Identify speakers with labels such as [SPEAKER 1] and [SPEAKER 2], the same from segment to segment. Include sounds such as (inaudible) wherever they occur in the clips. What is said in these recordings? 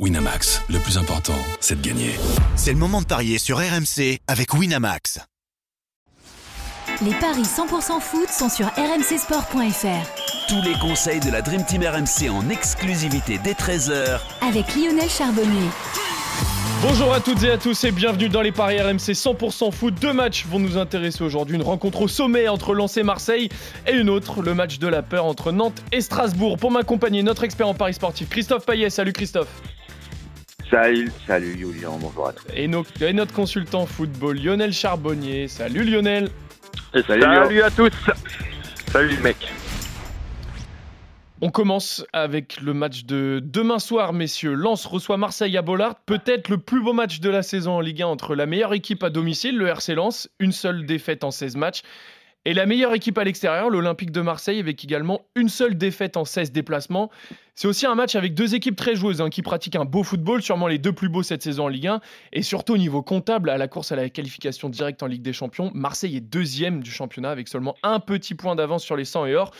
[SPEAKER 1] Winamax, le plus important, c'est de gagner.
[SPEAKER 2] C'est le moment de parier sur RMC avec Winamax.
[SPEAKER 3] Les paris 100% foot sont sur rmcsport.fr.
[SPEAKER 4] Tous les conseils de la Dream Team RMC en exclusivité dès 13h
[SPEAKER 3] Avec Lionel Charbonnier.
[SPEAKER 5] Bonjour à toutes et à tous et bienvenue dans les paris RMC 100% foot. Deux matchs vont nous intéresser aujourd'hui. Une rencontre au sommet entre Lens et Marseille et une autre, le match de la peur entre Nantes et Strasbourg. Pour m'accompagner, notre expert en paris sportif, Christophe Payet. Salut Christophe.
[SPEAKER 6] Salut, salut Julien, bonjour à tous.
[SPEAKER 5] Et, notre consultant football, Lionel Charbonnier. Salut Lionel.
[SPEAKER 7] salut, à tous. Salut mec.
[SPEAKER 5] On commence avec le match de demain soir, messieurs. Lens reçoit Marseille à Bollard. Peut-être le plus beau match de la saison en Ligue 1 entre la meilleure équipe à domicile, le RC Lens, une seule défaite en 16 matchs, et la meilleure équipe à l'extérieur, l'Olympique de Marseille, avec également une seule défaite en 16 déplacements. C'est aussi un match avec deux équipes très joueuses hein, qui pratiquent un beau football, sûrement les deux plus beaux cette saison en Ligue 1. Et surtout au niveau comptable, à la course à la qualification directe en Ligue des Champions, Marseille est deuxième du championnat avec seulement un petit point d'avance sur les 100 et or.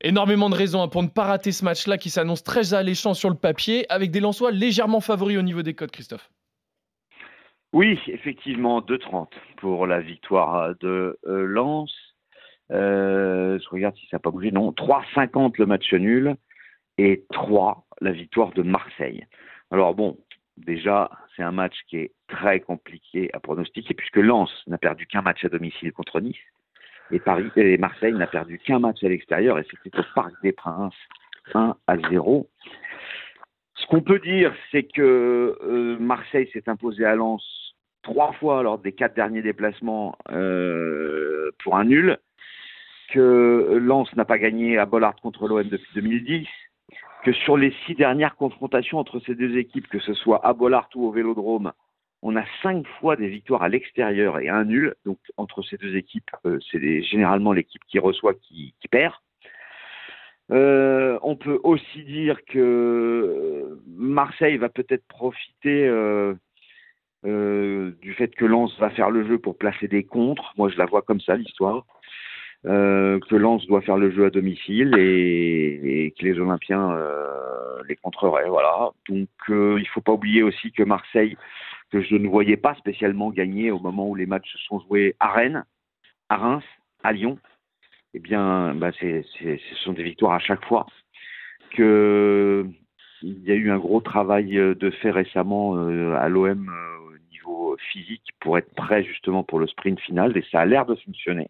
[SPEAKER 5] Énormément de raisons hein, pour ne pas rater ce match-là qui s'annonce très alléchant sur le papier, avec des Lensois légèrement favoris au niveau des codes, Christophe.
[SPEAKER 6] Oui, effectivement, 2,30 pour la victoire de euh, Lens. Euh, je regarde si ça n'a pas bougé. Non, 3,50 le match nul et 3 la victoire de Marseille. Alors bon, déjà, c'est un match qui est très compliqué à pronostiquer puisque Lens n'a perdu qu'un match à domicile contre Nice et, Marseille n'a perdu qu'un match à l'extérieur et c'était au Parc des Princes 1 à 0. Ce qu'on peut dire, c'est que euh, Marseille s'est imposé à Lens trois fois lors des quatre derniers déplacements euh, pour un nul que Lens n'a pas gagné à Bollard contre l'OM depuis 2010, que sur les six dernières confrontations entre ces deux équipes, que ce soit à Bollard ou au Vélodrome, on a cinq fois des victoires à l'extérieur et un nul. Donc entre ces deux équipes, euh, c'est généralement l'équipe qui reçoit qui, perd. Euh, on peut aussi dire que Marseille va peut-être profiter euh, du fait que Lens va faire le jeu pour placer des contres. Moi, je la vois comme ça, l'histoire. Euh, que Lens doit faire le jeu à domicile et, que les Olympiens euh, les contreraient. Voilà. Donc euh, il ne faut pas oublier aussi que Marseille, que je ne voyais pas spécialement gagner au moment où les matchs se sont joués à Rennes, à Reims, à Lyon, eh bien, bah, ce sont des victoires à chaque fois. Que il y a eu un gros travail de fait récemment à l'OM au niveau physique pour être prêt justement pour le sprint final et ça a l'air de fonctionner.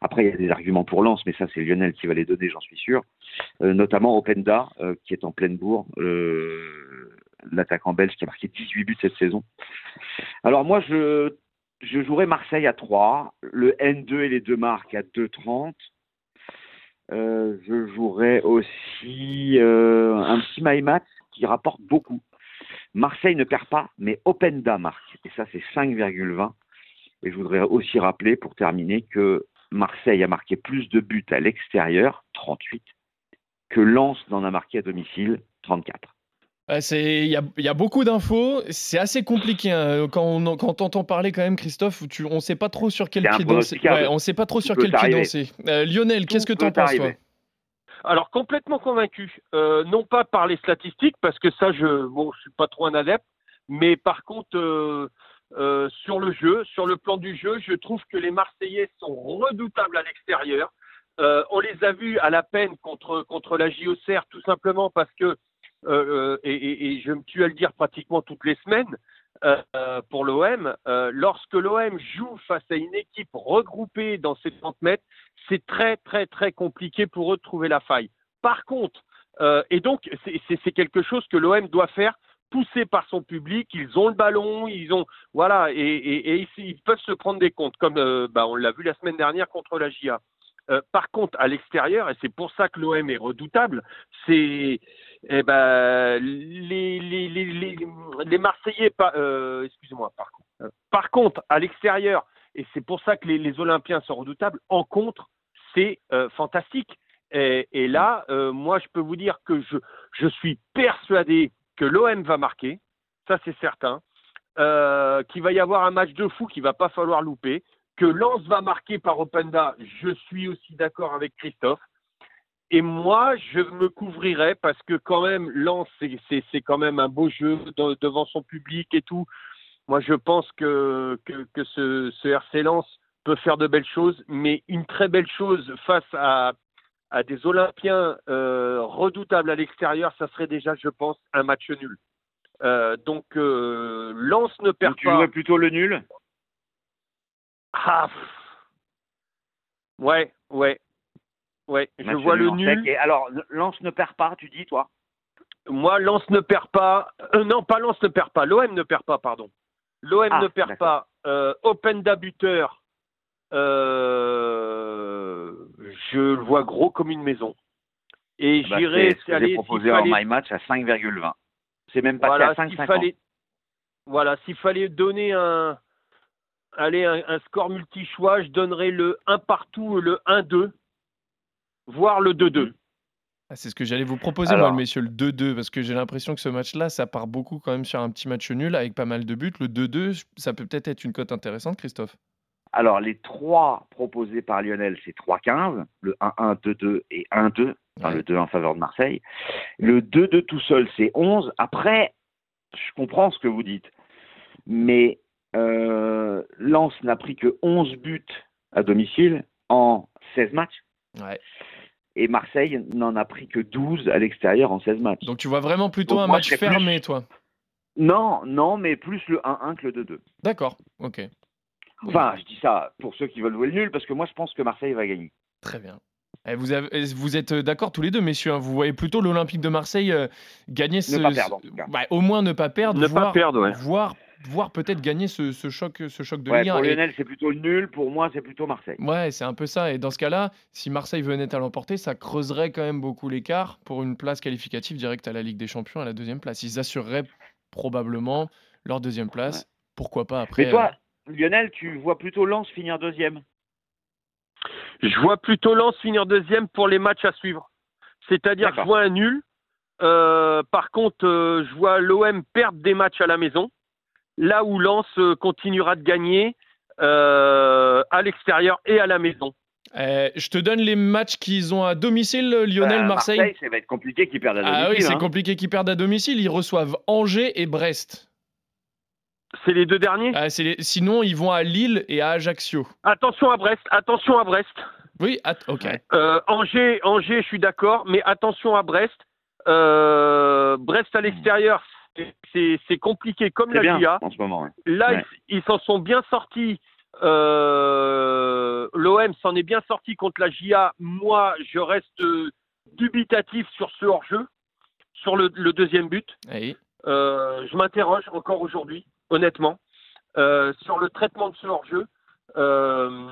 [SPEAKER 6] Après, il y a des arguments pour Lens, mais ça, c'est Lionel qui va les donner, j'en suis sûr. Euh, notamment Openda, euh, qui est en pleine bourre, euh, l'attaquant belge qui a marqué 18 buts cette saison. Alors moi, je, je jouerai Marseille à 3, le N2 et les deux marques à 2,30. je jouerai aussi un petit Maïmat qui rapporte beaucoup. Marseille ne perd pas, mais Openda marque. Et ça, c'est 5,20. Et je voudrais aussi rappeler, pour terminer, que Marseille a marqué plus de buts à l'extérieur, 38, que Lens n'en a marqué à domicile, 34.
[SPEAKER 5] Il y, a, beaucoup d'infos, c'est assez compliqué hein. quand on quand entend parler quand même Christophe, tu, on ne sait pas trop sur quel pied danser. on sait pas trop sur quel pied danser. Euh, Lionel, qu'est-ce que tu en penses toi?
[SPEAKER 7] alors complètement convaincu, euh, non pas par les statistiques parce que ça je bon je suis pas trop un adepte, mais par contre euh, euh, sur le jeu, sur le plan du jeu, je trouve que les Marseillais sont redoutables à l'extérieur. Euh, on les a vus à la peine contre, contre la JOCR, tout simplement parce que, euh, et, je me tue à le dire pratiquement toutes les semaines, pour l'OM, lorsque l'OM joue face à une équipe regroupée dans ses 30 mètres, c'est très très très compliqué pour eux de trouver la faille. Par contre, et donc c'est quelque chose que l'OM doit faire poussés par son public, ils ont le ballon, ils ont voilà et, ils peuvent se prendre des comptes comme euh, bah, on l'a vu la semaine dernière contre la GIA. Euh, par contre, à l'extérieur, et c'est pour ça que l'OM est redoutable, c'est eh ben, les, les, les, les, Marseillais, euh, excusez-moi, par contre, par contre, à l'extérieur, et c'est pour ça que les, Olympiens sont redoutables, en contre, c'est fantastique. Et, et là, moi, je peux vous dire que je, je suis persuadé que l'OM va marquer, ça c'est certain, euh, qu'il va y avoir un match de fou qu'il va pas falloir louper, que Lens va marquer par Openda, je suis aussi d'accord avec Christophe, et moi, je me couvrirais parce que quand même, Lens, c'est- quand même un beau jeu de- devant son public et tout. Moi, je pense que, que, que ce, ce RC Lens peut faire de belles choses, mais une très belle chose face à, à des Olympiens euh, redoutables à l'extérieur, ça serait déjà, je pense, un match nul. Euh, donc, euh, Lens ne perd
[SPEAKER 6] Donc, tu
[SPEAKER 7] pas.
[SPEAKER 6] jouais plutôt le nul?
[SPEAKER 7] Ah, pff. ouais, ouais, ouais. Je vois le nul.
[SPEAKER 6] Et alors, Lens ne perd pas, tu dis, toi?
[SPEAKER 7] Moi, Lens ne perd pas. euh, non, pas Lens ne perd pas. L'OM ne perd pas, pardon. L'OM
[SPEAKER 6] Ah,
[SPEAKER 7] ne perd pas. Open d'abuteur. Euh, je le vois gros comme une maison. Et
[SPEAKER 6] Bah,
[SPEAKER 7] j'irai.
[SPEAKER 6] c'est ce proposé en
[SPEAKER 7] fallait-
[SPEAKER 6] My Match à 5,20. C'est même passé
[SPEAKER 7] voilà,
[SPEAKER 6] à
[SPEAKER 7] s'il
[SPEAKER 6] 5,50.
[SPEAKER 7] fallait, voilà, s'il fallait donner un, allez, un, un score multi-choix, je donnerais le 1 partout, le 1-2, voire le 2-2.
[SPEAKER 5] Ah, c'est ce que j'allais vous proposer,
[SPEAKER 6] Alors-
[SPEAKER 5] moi, messieurs, le 2-2, parce que j'ai l'impression que ce match-là, ça part beaucoup quand même sur un petit match nul avec pas mal de buts. Le 2-2, ça peut peut-être être une cote intéressante, Christophe.
[SPEAKER 6] Alors, les trois proposés par Lionel, c'est 3,15. Le 1-1, 2-2 et 1-2. Enfin,
[SPEAKER 5] Ouais.
[SPEAKER 6] le 2 en faveur de Marseille. Le 2-2 tout seul, c'est 11. Après, je comprends ce que vous dites. Mais euh, Lens n'a pris que 11 buts à domicile en 16 matchs.
[SPEAKER 5] Ouais.
[SPEAKER 6] Et Marseille n'en a pris que 12 à l'extérieur en 16 matchs.
[SPEAKER 5] Donc tu vois vraiment plutôt
[SPEAKER 6] Donc
[SPEAKER 5] un
[SPEAKER 6] moi,
[SPEAKER 5] match fermé, toi?
[SPEAKER 6] Non, non, mais plus le 1-1 que le 2-2.
[SPEAKER 5] D'accord, ok.
[SPEAKER 6] Enfin, je dis ça pour ceux qui veulent jouer le nul, parce que moi, je pense que Marseille va gagner.
[SPEAKER 5] Très bien. Eh, vous, avez- eh, vous êtes d'accord tous les deux, messieurs. hein. Vous voyez plutôt l'Olympique de Marseille euh, gagner ce.
[SPEAKER 6] pas perdre, en tout cas.
[SPEAKER 5] Ouais, au moins ne pas perdre.
[SPEAKER 7] Ne pas
[SPEAKER 5] voire,
[SPEAKER 7] perdre, ouais.
[SPEAKER 5] Voire, voire peut-être gagner ce, ce choc, ce choc de
[SPEAKER 6] Ouais,
[SPEAKER 5] Ligue 1.
[SPEAKER 6] pour
[SPEAKER 5] Et-
[SPEAKER 6] Lionel, c'est plutôt le nul. Pour moi, c'est plutôt Marseille.
[SPEAKER 5] Ouais, c'est un peu ça. Et dans ce cas-là, si Marseille venait à l'emporter, ça creuserait quand même beaucoup l'écart pour une place qualificative directe à la Ligue des Champions à la deuxième place. Ils assureraient probablement leur deuxième place. Pourquoi pas après
[SPEAKER 6] Mais toi,
[SPEAKER 5] euh,
[SPEAKER 6] Lionel, tu vois plutôt Lens finir deuxième.
[SPEAKER 7] Je vois plutôt Lens finir deuxième pour les matchs à suivre. C'est-à-dire, je vois un nul. Euh, par contre, euh, je vois l'OM perdre des matchs à la maison. Là où Lens euh, continuera de gagner euh, à l'extérieur et à la maison.
[SPEAKER 5] euh, je te donne les matchs qu'ils ont à domicile, Lionel,
[SPEAKER 6] Euh,
[SPEAKER 5] Marseille.
[SPEAKER 6] ça va être compliqué qu'ils perdent à domicile.
[SPEAKER 5] Ah oui, c'est
[SPEAKER 6] hein.
[SPEAKER 5] compliqué qu'ils perdent à domicile. Ils reçoivent Angers et Brest.
[SPEAKER 7] C'est les deux derniers
[SPEAKER 5] Ah, les- Sinon, ils vont à Lille et à Ajaccio.
[SPEAKER 7] Attention à Brest, attention à Brest.
[SPEAKER 5] Oui, at- ok.
[SPEAKER 7] Euh, Angers, Angers, je suis d'accord, mais attention à Brest. Euh, Brest à l'extérieur, c'est- compliqué comme la
[SPEAKER 6] bien
[SPEAKER 7] GIA.
[SPEAKER 6] en ce moment. ouais.
[SPEAKER 7] Là,
[SPEAKER 6] Ouais.
[SPEAKER 7] ils s'en sont bien sortis. Euh, L'OM s'en est bien sorti contre la GIA. Moi, je reste dubitatif sur ce hors-jeu, sur le, le deuxième but. Euh, je m'interroge encore aujourd'hui, honnêtement, euh, sur le traitement de ce hors-jeu. Euh,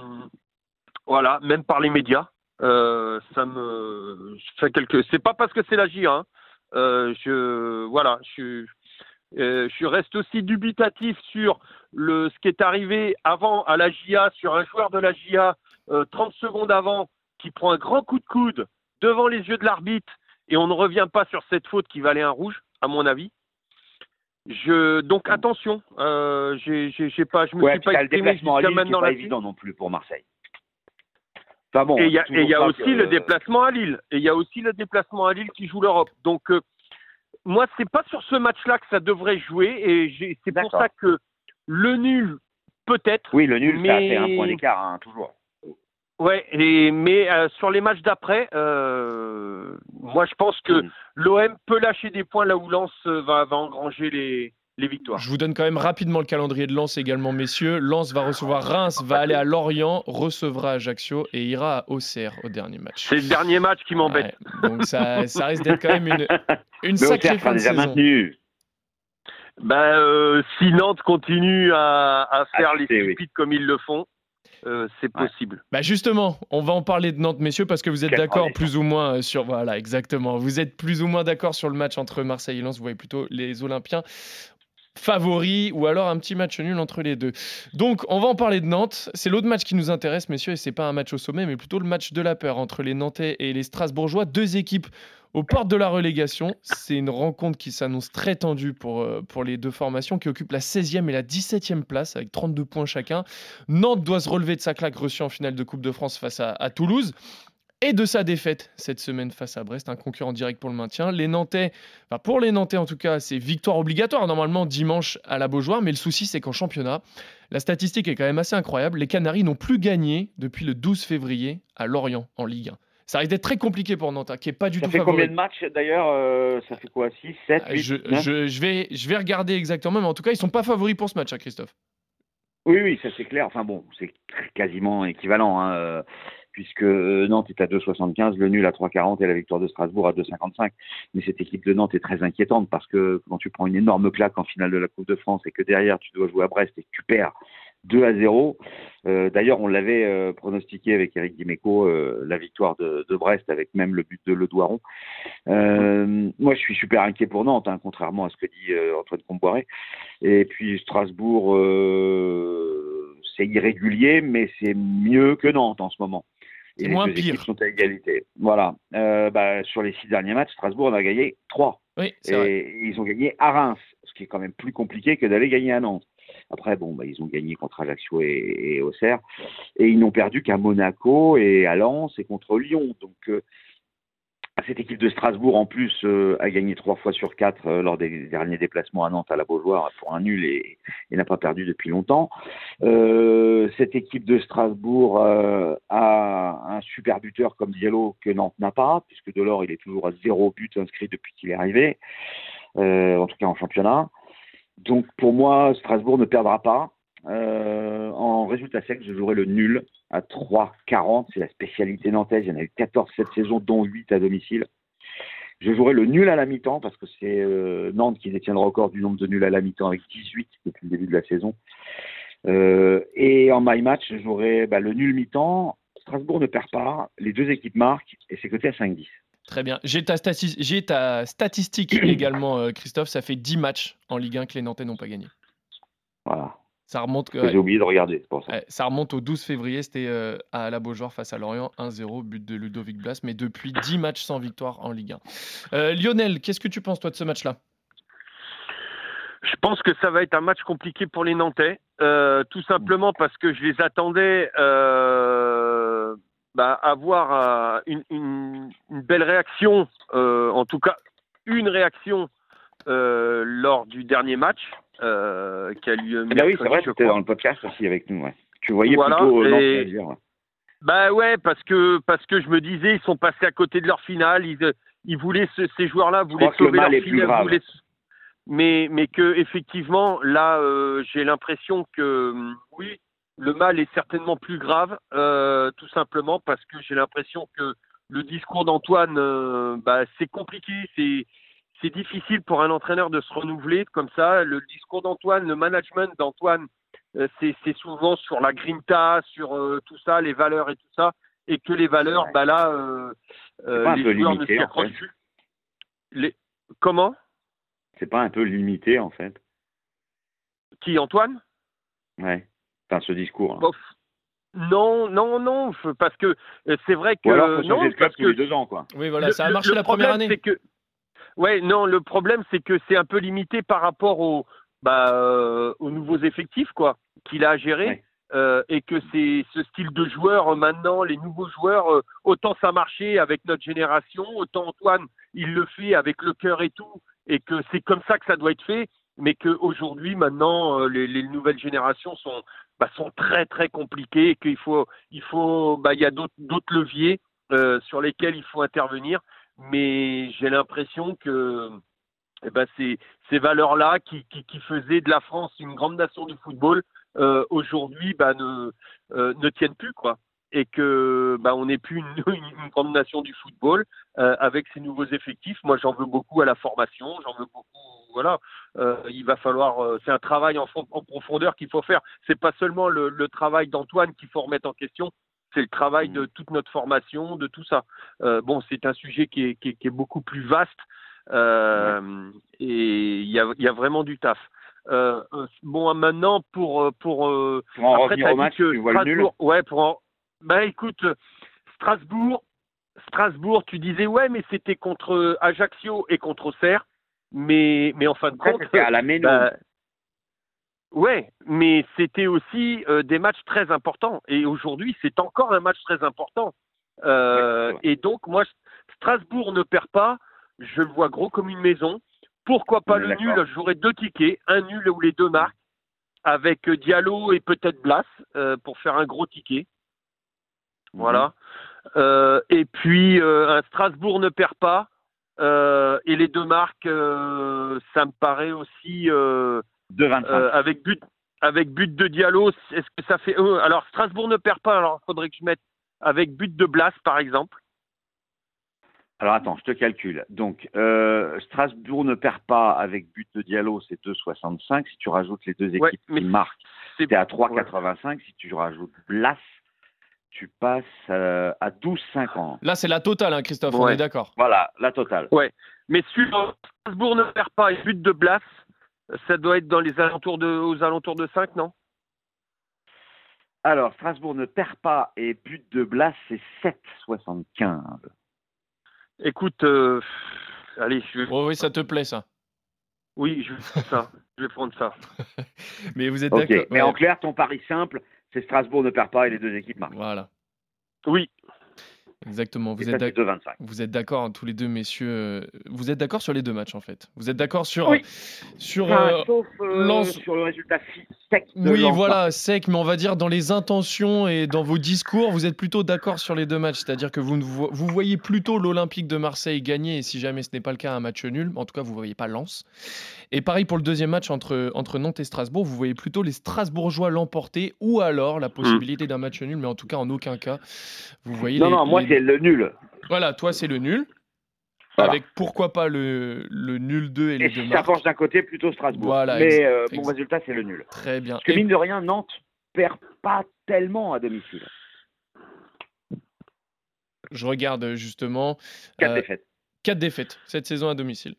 [SPEAKER 7] voilà, même par les médias. Euh, ça me quelque. C'est pas parce que c'est la GIA. hein. Je voilà, je, je reste aussi dubitatif sur le ce qui est arrivé avant à la GIA sur un joueur de la euh, 30 secondes avant qui prend un grand coup de coude devant les yeux de l'arbitre et on ne revient pas sur cette faute qui valait un rouge à mon avis. Je donc attention, euh, j'ai pas, je me
[SPEAKER 6] Ouais,
[SPEAKER 7] suis pas exprimé
[SPEAKER 6] déplacement à
[SPEAKER 7] jusqu'à
[SPEAKER 6] Lille qui est
[SPEAKER 7] maintenant
[SPEAKER 6] pas évident non plus pour Marseille. Enfin bon,
[SPEAKER 7] Et il y a,
[SPEAKER 6] c'est
[SPEAKER 7] et il y a
[SPEAKER 6] toujours
[SPEAKER 7] aussi
[SPEAKER 6] que-
[SPEAKER 7] le déplacement à Lille. Et il y a aussi le déplacement à Lille qui joue l'Europe. Donc, euh, moi, c'est pas sur ce match-là que ça devrait jouer. Et c'est pour ça que le nul, peut-être.
[SPEAKER 6] Oui, le nul, ça a fait un
[SPEAKER 7] Mais-
[SPEAKER 6] point d'écart, hein, toujours.
[SPEAKER 7] Ouais, et, mais euh, sur les matchs d'après, euh, moi, je pense que
[SPEAKER 6] Mm.
[SPEAKER 7] l'OM peut lâcher des points là où Lens euh, va, va engranger les, les victoires.
[SPEAKER 5] Je vous donne quand même rapidement le calendrier de Lens également, messieurs. Lens va recevoir Reims, va aller à Lorient, recevra Ajaccio et ira à Auxerre au dernier match.
[SPEAKER 7] C'est le dernier match qui m'embête.
[SPEAKER 5] Ouais, donc ça, ça risque d'être quand même une, (laughs) sacrée fin de
[SPEAKER 6] déjà
[SPEAKER 5] saison.
[SPEAKER 6] maintenu.
[SPEAKER 7] Ben, euh, si Nantes continue à, à faire les
[SPEAKER 6] oui.
[SPEAKER 7] stupides comme ils le font, euh, c'est
[SPEAKER 6] Ouais.
[SPEAKER 7] possible.
[SPEAKER 5] Bah justement, on va en parler de Nantes, messieurs, parce que vous êtes d'accord plus ou moins euh, sur. Voilà, exactement. Vous êtes plus ou moins d'accord sur le match entre Marseille et Lens. Vous voyez plutôt les Olympiens favoris ou alors un petit match nul entre les deux. Donc, on va en parler de Nantes. C'est l'autre match qui nous intéresse, messieurs, et c'est pas un match au sommet, mais plutôt le match de la peur entre les Nantais et les Strasbourgeois. Deux équipes aux portes de la relégation. C'est une rencontre qui s'annonce très tendue pour, euh, pour les deux formations qui occupent la 16e et la 17e place avec 32 points chacun. Nantes doit se relever de sa claque reçue en finale de Coupe de France face à Toulouse. Et de sa défaite cette semaine face à Brest, un concurrent direct pour le maintien. Les Nantais, enfin pour les Nantais en tout cas, c'est victoire obligatoire normalement dimanche à la Beaujoire, mais le souci c'est qu'en championnat, la statistique est quand même assez incroyable. Les Canaries n'ont plus gagné depuis le 12 février à Lorient en Ligue 1. Ça risque d'être très compliqué pour Nantes, hein, qui est pas du
[SPEAKER 6] Ça
[SPEAKER 5] tout
[SPEAKER 6] fait
[SPEAKER 5] favori.
[SPEAKER 6] combien de matchs d'ailleurs euh, Ça fait quoi 6, 7, 8
[SPEAKER 5] je, je- je vais, je vais regarder exactement, mais en tout cas, ils sont pas favoris pour ce match, hein, Christophe.
[SPEAKER 6] Oui, oui, ça c'est clair. Enfin bon, c'est quasiment équivalent, hein, euh, puisque euh, Nantes est à 2,75, le nul à 3,40 et la victoire de Strasbourg à 2,55. Mais cette équipe de Nantes est très inquiétante parce que quand tu prends une énorme claque en finale de la Coupe de France et que derrière tu dois jouer à Brest et que tu perds 2 à 0. euh, D'ailleurs, on l'avait euh, pronostiqué avec Eric Dimeco, la victoire de, Brest avec même le but de Le Doiron. Moi, je suis super inquiet pour Nantes, hein, contrairement à ce que dit Antoine Comboiré. Et puis Strasbourg, c'est irrégulier, mais c'est mieux que Nantes en ce moment. Et les
[SPEAKER 5] moins
[SPEAKER 6] deux
[SPEAKER 5] pire.
[SPEAKER 6] équipes sont à égalité. Voilà. Euh, bah, sur les six derniers matchs, Strasbourg en a gagné trois.
[SPEAKER 5] Oui,
[SPEAKER 6] Et
[SPEAKER 5] vrai.
[SPEAKER 6] ils ont gagné à Reims, ce qui est quand même plus compliqué que d'aller gagner à Nantes. Après, bon, bah, ils ont gagné contre Ajaccio et, et Auxerre. Et ils n'ont perdu qu'à Monaco et à Lens et contre Lyon. Donc, euh, cette équipe de Strasbourg, en plus, euh, a gagné trois fois sur quatre euh, lors des derniers déplacements à Nantes à la Beaujoire pour un nul et, n'a pas perdu depuis longtemps. Euh, cette équipe de Strasbourg a un super buteur comme Diallo que Nantes n'a pas, puisque Delors, il est toujours à zéro but inscrit depuis qu'il est arrivé, en tout cas en championnat. Donc pour moi, Strasbourg ne perdra pas. Résultat sec, je jouerai le nul à 3,40. C'est la spécialité nantaise. Il y en a eu 14 cette saison, dont 8 à domicile. Je jouerai le nul à la mi-temps parce que c'est euh, Nantes qui détient le record du nombre de nuls à la mi-temps avec 18 depuis le début de la saison. Euh, et en my match, je jouerai bah, le nul mi-temps. Strasbourg ne perd pas. Les deux équipes marquent et c'est coté à 5-10.
[SPEAKER 5] Très bien. J'ai ta, stati- j'ai ta statistique également, euh, Christophe. Ça fait 10 matchs en Ligue 1 que les Nantais n'ont pas gagné.
[SPEAKER 6] Voilà.
[SPEAKER 5] Ça remonte,
[SPEAKER 6] Que J'ai oublié de regarder, pour ça.
[SPEAKER 5] ouais, ça remonte au 12 février. C'était euh, à la Beaujoire face à Lorient. 1-0, but de Ludovic Blas. Mais depuis 10 matchs sans victoire en Ligue 1. Euh, Lionel, qu'est-ce que tu penses, toi, de ce match-là?
[SPEAKER 7] Je pense que ça va être un match compliqué pour les Nantais, euh, tout simplement parce que je les attendais euh, bah, avoir euh, une, une- une belle réaction, euh, en tout cas une réaction euh, lors du dernier match euh, qui a lieu
[SPEAKER 6] Eh ben oui, c'est vrai, c'était
[SPEAKER 7] crois.
[SPEAKER 6] dans le podcast aussi avec nous. Ouais. Tu voyais
[SPEAKER 7] Voilà,
[SPEAKER 6] plutôt euh,
[SPEAKER 7] et-
[SPEAKER 6] ouais.
[SPEAKER 7] Bah ouais, parce que parce que je me disais, ils sont passés à côté de leur finale. Ils, euh, ils voulaient ce- ces joueurs-là voulaient sauver
[SPEAKER 6] mal
[SPEAKER 7] leur finale.
[SPEAKER 6] grave.
[SPEAKER 7] voulaient mais mais que effectivement, là, euh, j'ai l'impression que oui, le mal est certainement plus grave, euh, tout simplement parce que j'ai l'impression que le discours d'Antoine, euh, bah, c'est compliqué, c'est c'est difficile pour un entraîneur de se renouveler comme ça. Le discours d'Antoine, le management d'Antoine, euh, c'est souvent sur la grinta, sur euh, tout ça, les valeurs et tout ça, et que les valeurs, bah là, euh, euh,
[SPEAKER 6] pas un
[SPEAKER 7] les
[SPEAKER 6] peu
[SPEAKER 7] joueurs ne
[SPEAKER 6] limité,
[SPEAKER 7] s'y
[SPEAKER 6] en
[SPEAKER 7] accrochent
[SPEAKER 6] fait
[SPEAKER 7] plus. Les... Comment?
[SPEAKER 6] C'est pas un peu limité, en fait
[SPEAKER 7] Qui, Antoine?
[SPEAKER 6] Ouais. Enfin, ce discours. hein.
[SPEAKER 7] Bof. Non, non, non, parce que c'est vrai que
[SPEAKER 6] Ou alors, faut
[SPEAKER 7] non, parce
[SPEAKER 6] tous
[SPEAKER 7] que
[SPEAKER 6] les deux ans, quoi.
[SPEAKER 5] Oui, voilà,
[SPEAKER 7] Le-
[SPEAKER 5] ça a marché
[SPEAKER 7] le
[SPEAKER 5] la première
[SPEAKER 7] problème,
[SPEAKER 5] année.
[SPEAKER 7] c'est que- Ouais, non, le problème, c'est que c'est un peu limité par rapport au, bah, euh, aux nouveaux effectifs, quoi, qu'il a à gérer.
[SPEAKER 6] Ouais.
[SPEAKER 7] euh, et que c'est ce style de joueur euh, maintenant, les nouveaux joueurs, autant ça marchait avec notre génération, autant Antoine, il le fait avec le cœur et tout, et que c'est comme ça que ça doit être fait, mais qu'aujourd'hui, maintenant, les, les nouvelles générations sont, bah, sont très très compliquées, et qu'il faut, il faut, bah, il y a d'autres leviers sur lesquels il faut intervenir, mais j'ai l'impression que eh ben, ces, valeurs-là qui, faisaient de la France une grande nation du football, euh, aujourd'hui bah, ne, euh, ne tiennent plus quoi et que bah, on n'est plus une, (laughs) une, grande nation du football euh, avec ces nouveaux effectifs. Moi, j'en veux beaucoup à la formation, j'en veux beaucoup. Voilà, il va falloir. c'est un travail en, en profondeur qu'il faut faire. C'est pas seulement le, le travail d'Antoine qu'il faut remettre en question. C'est le travail de toute notre formation, de tout ça. Euh, bon, c'est un sujet qui est, qui est, qui est beaucoup plus vaste euh, et il y a, il y a vraiment du taf. Euh, bon, maintenant pour pour
[SPEAKER 6] Pour en
[SPEAKER 7] après,
[SPEAKER 6] revenir au match,
[SPEAKER 7] que
[SPEAKER 6] tu vois le nul
[SPEAKER 7] Strasbourg- Ouais, pour en... Bah écoute, Strasbourg, Strasbourg, tu disais ouais, mais c'était contre Ajaccio et contre Auxerre, mais mais en fin de compte,
[SPEAKER 6] c'était à la Méno.
[SPEAKER 7] bah, ouais, mais c'était aussi euh, des matchs très importants. Et aujourd'hui, c'est encore un match très important. Euh,
[SPEAKER 6] Ouais.
[SPEAKER 7] et donc, moi, Strasbourg ne perd pas. Je le vois gros comme une maison. Pourquoi pas le nul? J'aurais deux tickets. Un nul où les deux marques, avec euh, Diallo et peut-être Blas, euh, pour faire un gros ticket. Voilà. Euh, et puis, euh, un Strasbourg ne perd pas. Euh, et les deux marques, euh, ça me paraît aussi euh,
[SPEAKER 6] 2,25.
[SPEAKER 7] euh, avec but avec but de Diallo. Est-ce que ça fait euh, Alors Strasbourg ne perd pas. Alors il faudrait que je mette avec but de Blas par exemple.
[SPEAKER 6] Alors attends, je te calcule. Donc, euh, Strasbourg ne perd pas avec but de Diallo, c'est 2,65. Si tu rajoutes les deux équipes
[SPEAKER 7] Ouais,
[SPEAKER 6] qui marquent,
[SPEAKER 7] C'est
[SPEAKER 6] t'es à 3,85. Si tu rajoutes Blas, tu passes euh, à 12,50.
[SPEAKER 5] Là, c'est la totale, hein, Christophe, on
[SPEAKER 7] Ouais.
[SPEAKER 5] est d'accord.
[SPEAKER 6] Voilà, la totale.
[SPEAKER 7] Mais sur Strasbourg ne perd pas et but de Blas, ça doit être dans les alentours de aux alentours de 5, non?
[SPEAKER 6] Alors, Strasbourg ne perd pas et but de Blas, c'est 7,75.
[SPEAKER 7] Écoute, euh, allez, je vais,
[SPEAKER 5] Oh, oui, ça te plaît, ça.
[SPEAKER 7] oui, je vais prendre ça. Je vais prendre ça. (laughs)
[SPEAKER 5] Mais vous êtes
[SPEAKER 6] Ok,
[SPEAKER 5] d'accord.
[SPEAKER 6] mais
[SPEAKER 5] ouais.
[SPEAKER 6] en clair, ton pari simple, c'est Strasbourg ne perd pas et les deux équipes marquent.
[SPEAKER 5] Voilà,
[SPEAKER 7] Oui,
[SPEAKER 5] exactement. Vous êtes
[SPEAKER 6] ça,
[SPEAKER 5] d'accord.
[SPEAKER 6] c'est 2,25.
[SPEAKER 5] Vous êtes d'accord, hein, tous les deux, messieurs. euh, Vous êtes d'accord sur les deux matchs, en fait? Vous êtes d'accord sur,
[SPEAKER 6] Oui.
[SPEAKER 5] sur
[SPEAKER 6] Enfin,
[SPEAKER 5] euh,
[SPEAKER 6] sauf euh,
[SPEAKER 5] Lens-
[SPEAKER 6] sur le résultat sec de
[SPEAKER 5] Oui,
[SPEAKER 6] Lens.
[SPEAKER 5] voilà, sec, mais on va dire dans les intentions et dans vos discours, vous êtes plutôt d'accord sur les deux matchs. C'est-à-dire que vous, vous voyez plutôt l'Olympique de Marseille gagner, et si jamais ce n'est pas le cas, un match nul. En tout cas, vous ne voyez pas Lens. Et pareil pour le deuxième match entre, entre Nantes et Strasbourg, vous voyez plutôt les Strasbourgeois l'emporter, ou alors la possibilité d'un match nul, mais en tout cas, en aucun cas, vous voyez.
[SPEAKER 6] Non,
[SPEAKER 5] les-
[SPEAKER 6] non, moi,
[SPEAKER 5] les-
[SPEAKER 6] c'est le nul.
[SPEAKER 5] Voilà, toi, c'est le nul.
[SPEAKER 6] Voilà.
[SPEAKER 5] Avec pourquoi pas le, le nul 2 et
[SPEAKER 6] Et
[SPEAKER 5] les deux
[SPEAKER 6] ça penche d'un côté, plutôt Strasbourg.
[SPEAKER 5] Voilà,
[SPEAKER 6] Mais euh, mon résultat, c'est le nul.
[SPEAKER 5] Très bien.
[SPEAKER 6] Parce que
[SPEAKER 5] Et
[SPEAKER 6] mine de rien, Nantes perd pas tellement à domicile.
[SPEAKER 5] je regarde justement.
[SPEAKER 6] Quatre
[SPEAKER 5] euh,
[SPEAKER 6] défaites.
[SPEAKER 5] quatre défaites cette saison à domicile.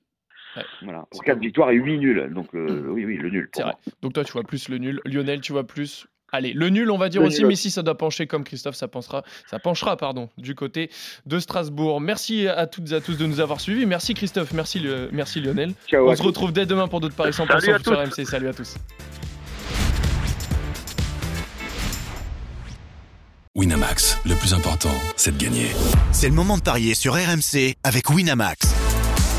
[SPEAKER 6] Voilà. Pour
[SPEAKER 5] c'est
[SPEAKER 6] quatre
[SPEAKER 5] pas
[SPEAKER 6] victoires et huit nuls. Donc, euh, (clears throat) oui, oui, le nul.
[SPEAKER 5] C'est vrai. Donc toi, tu vois plus le nul. Lionel, tu vois plus. Allez, le nul, on va dire
[SPEAKER 6] Le
[SPEAKER 5] aussi,
[SPEAKER 6] nul.
[SPEAKER 5] mais si ça doit pencher comme Christophe, ça pensera, ça penchera, pardon, du côté de Strasbourg. Merci à toutes et à tous de nous avoir suivis. Merci Christophe, merci, Le- merci Lionel.
[SPEAKER 6] Ciao.
[SPEAKER 5] On se retrouve dès demain pour d'autres paris 100%
[SPEAKER 7] Salut à
[SPEAKER 5] sur. RMC. Salut à tous.
[SPEAKER 1] Winamax, le plus important, c'est de gagner.
[SPEAKER 2] C'est le moment de parier sur RMC avec Winamax.